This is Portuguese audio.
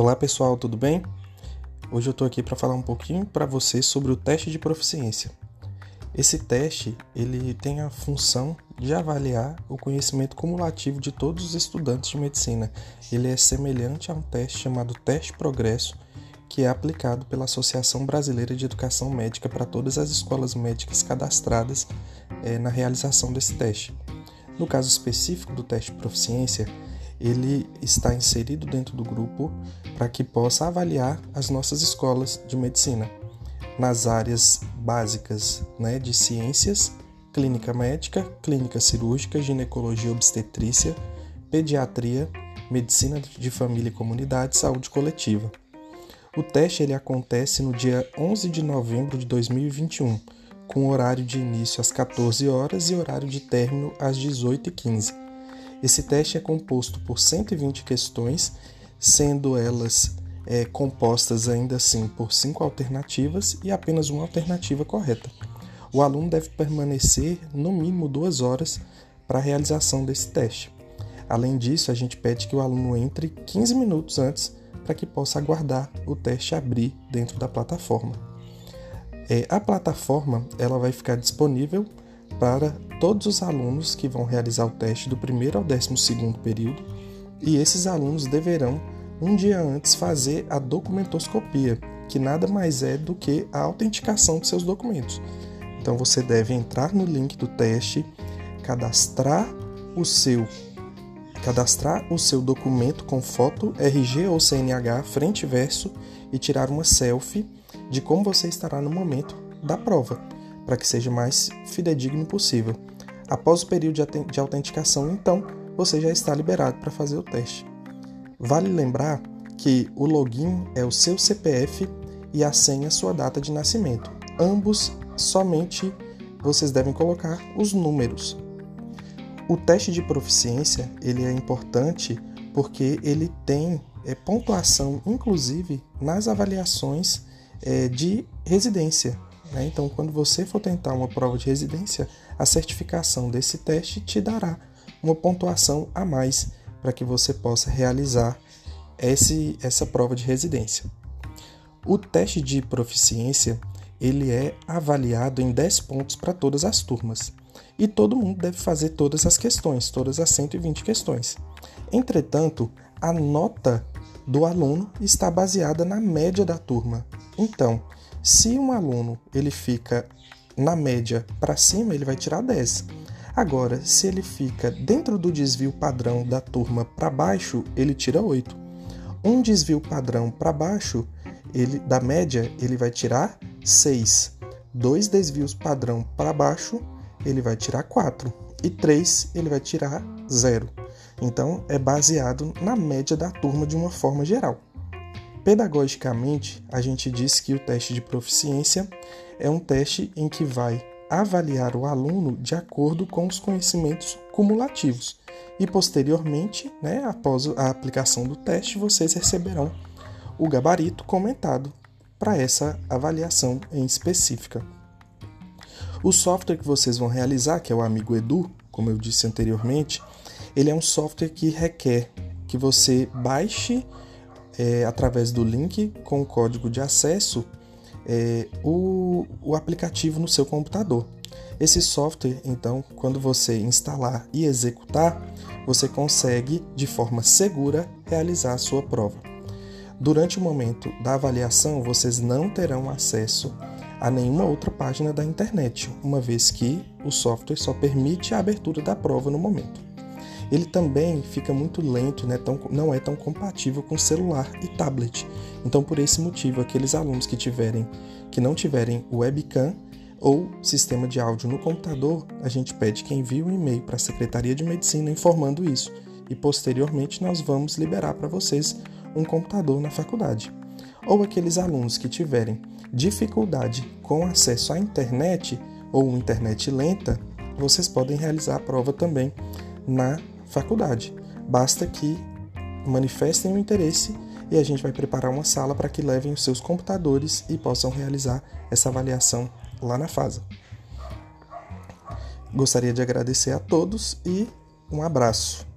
Olá pessoal, tudo bem? Hoje eu estou aqui para falar um pouquinho para vocês sobre o teste de proficiência. Esse teste ele tem a função de avaliar o conhecimento cumulativo de todos os estudantes de medicina. Ele é semelhante a um teste chamado Teste Progresso, que é aplicado pela Associação Brasileira de Educação Médica para todas as escolas médicas cadastradas é, na realização desse teste. No caso específico do teste de proficiência, ele está inserido dentro do grupo para que possa avaliar as nossas escolas de medicina nas áreas básicas né, de ciências, clínica médica, clínica cirúrgica, ginecologia obstetrícia, pediatria, medicina de família e comunidade, saúde coletiva. O teste ele acontece no dia 11 de novembro de 2021, com horário de início às 14 horas e horário de término às 18h15. Esse teste é composto por 120 questões, sendo elas é, compostas ainda assim por cinco alternativas e apenas uma alternativa correta. O aluno deve permanecer no mínimo duas horas para a realização desse teste. Além disso, a gente pede que o aluno entre 15 minutos antes para que possa aguardar o teste abrir dentro da plataforma. É, a plataforma ela vai ficar disponível para todos os alunos que vão realizar o teste do primeiro ao décimo segundo período e esses alunos deverão um dia antes fazer a documentoscopia, que nada mais é do que a autenticação de seus documentos. Então você deve entrar no link do teste, cadastrar o seu cadastrar o seu documento com foto RG ou CNH frente e verso e tirar uma selfie de como você estará no momento da prova para que seja mais fidedigno possível. Após o período de autenticação, então, você já está liberado para fazer o teste. Vale lembrar que o login é o seu CPF e a senha sua data de nascimento. Ambos somente vocês devem colocar os números. O teste de proficiência ele é importante porque ele tem é, pontuação, inclusive nas avaliações é, de residência. Né? Então, quando você for tentar uma prova de residência, a certificação desse teste te dará uma pontuação a mais para que você possa realizar esse, essa prova de residência. O teste de proficiência ele é avaliado em 10 pontos para todas as turmas. E todo mundo deve fazer todas as questões, todas as 120 questões. Entretanto, a nota do aluno está baseada na média da turma. Então, se um aluno ele fica na média para cima, ele vai tirar 10. Agora, se ele fica dentro do desvio padrão da turma para baixo, ele tira 8. Um desvio padrão para baixo, ele da média, ele vai tirar 6. Dois desvios padrão para baixo, ele vai tirar 4. E 3, ele vai tirar 0. Então, é baseado na média da turma de uma forma geral. Pedagogicamente, a gente diz que o teste de proficiência é um teste em que vai avaliar o aluno de acordo com os conhecimentos cumulativos. E posteriormente, né, após a aplicação do teste, vocês receberão o gabarito comentado para essa avaliação em específica. O software que vocês vão realizar, que é o Amigo Edu, como eu disse anteriormente, ele é um software que requer que você baixe é, através do link com o código de acesso é, o, o aplicativo no seu computador. Esse software, então, quando você instalar e executar, você consegue de forma segura realizar a sua prova. Durante o momento da avaliação, vocês não terão acesso a nenhuma outra página da internet, uma vez que o software só permite a abertura da prova no momento ele também fica muito lento, né, tão, não é tão compatível com celular e tablet. Então, por esse motivo, aqueles alunos que tiverem que não tiverem webcam ou sistema de áudio no computador, a gente pede que envie um e-mail para a Secretaria de Medicina informando isso e posteriormente nós vamos liberar para vocês um computador na faculdade. Ou aqueles alunos que tiverem dificuldade com acesso à internet ou internet lenta, vocês podem realizar a prova também na faculdade. Basta que manifestem o interesse e a gente vai preparar uma sala para que levem os seus computadores e possam realizar essa avaliação lá na FASA. Gostaria de agradecer a todos e um abraço.